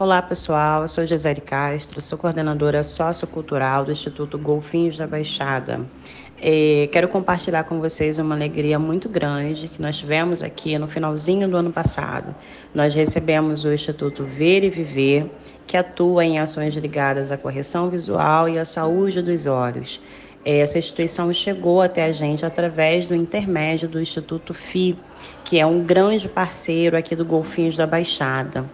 Olá pessoal, eu sou Gisele Castro, sou coordenadora sociocultural do Instituto Golfinhos da Baixada. Quero compartilhar com vocês uma alegria muito grande que nós tivemos aqui no finalzinho do ano passado. Nós recebemos o Instituto Ver e Viver, que atua em ações ligadas à correção visual e à saúde dos olhos. Essa instituição chegou até a gente através do intermédio do Instituto FI, que é um grande parceiro aqui do Golfinhos da Baixada.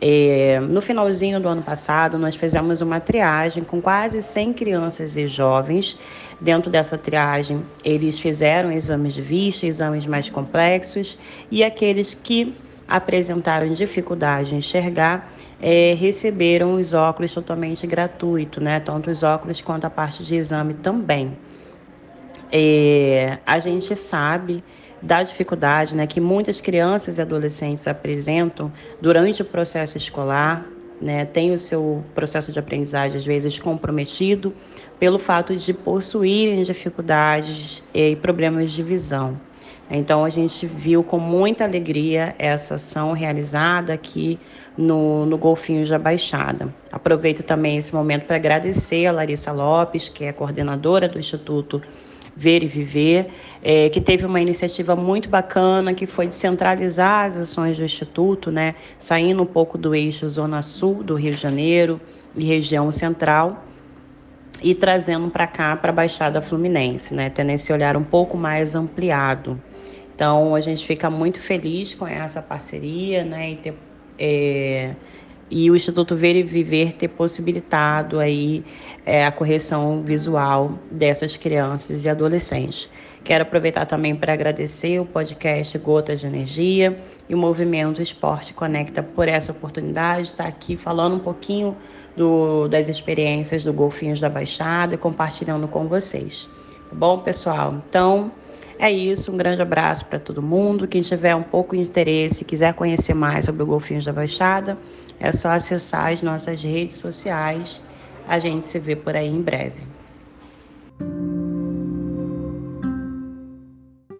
É, no finalzinho do ano passado, nós fizemos uma triagem com quase 100 crianças e jovens. Dentro dessa triagem, eles fizeram exames de vista, exames mais complexos, e aqueles que apresentaram dificuldade em enxergar é, receberam os óculos totalmente gratuito, né? Tanto os óculos quanto a parte de exame também. É, a gente sabe da dificuldade né, que muitas crianças e adolescentes apresentam durante o processo escolar, né, tem o seu processo de aprendizagem às vezes comprometido pelo fato de possuírem dificuldades e problemas de visão. Então a gente viu com muita alegria essa ação realizada aqui no, no Golfinhos da Baixada. Aproveito também esse momento para agradecer a Larissa Lopes, que é coordenadora do Instituto Ver e Viver, é, que teve uma iniciativa muito bacana, que foi de centralizar as ações do Instituto, né, saindo um pouco do eixo Zona Sul do Rio de Janeiro e região central, e trazendo para cá, para a Baixada Fluminense, né, tendo esse olhar um pouco mais ampliado. Então, a gente fica muito feliz com essa parceria, né, e, ter, é, e o Instituto Ver e Viver ter possibilitado aí é, a correção visual dessas crianças e adolescentes. Quero aproveitar também para agradecer o podcast Gotas de Energia e o Movimento Esporte Conecta por essa oportunidade de estar aqui falando um pouquinho do, das experiências do Golfinhos da Baixada e compartilhando com vocês. Tá bom, pessoal? Então, é isso, um grande abraço para todo mundo. Quem tiver um pouco de interesse, quiser conhecer mais sobre o Golfinhos da Baixada, é só acessar as nossas redes sociais. A gente se vê por aí em breve.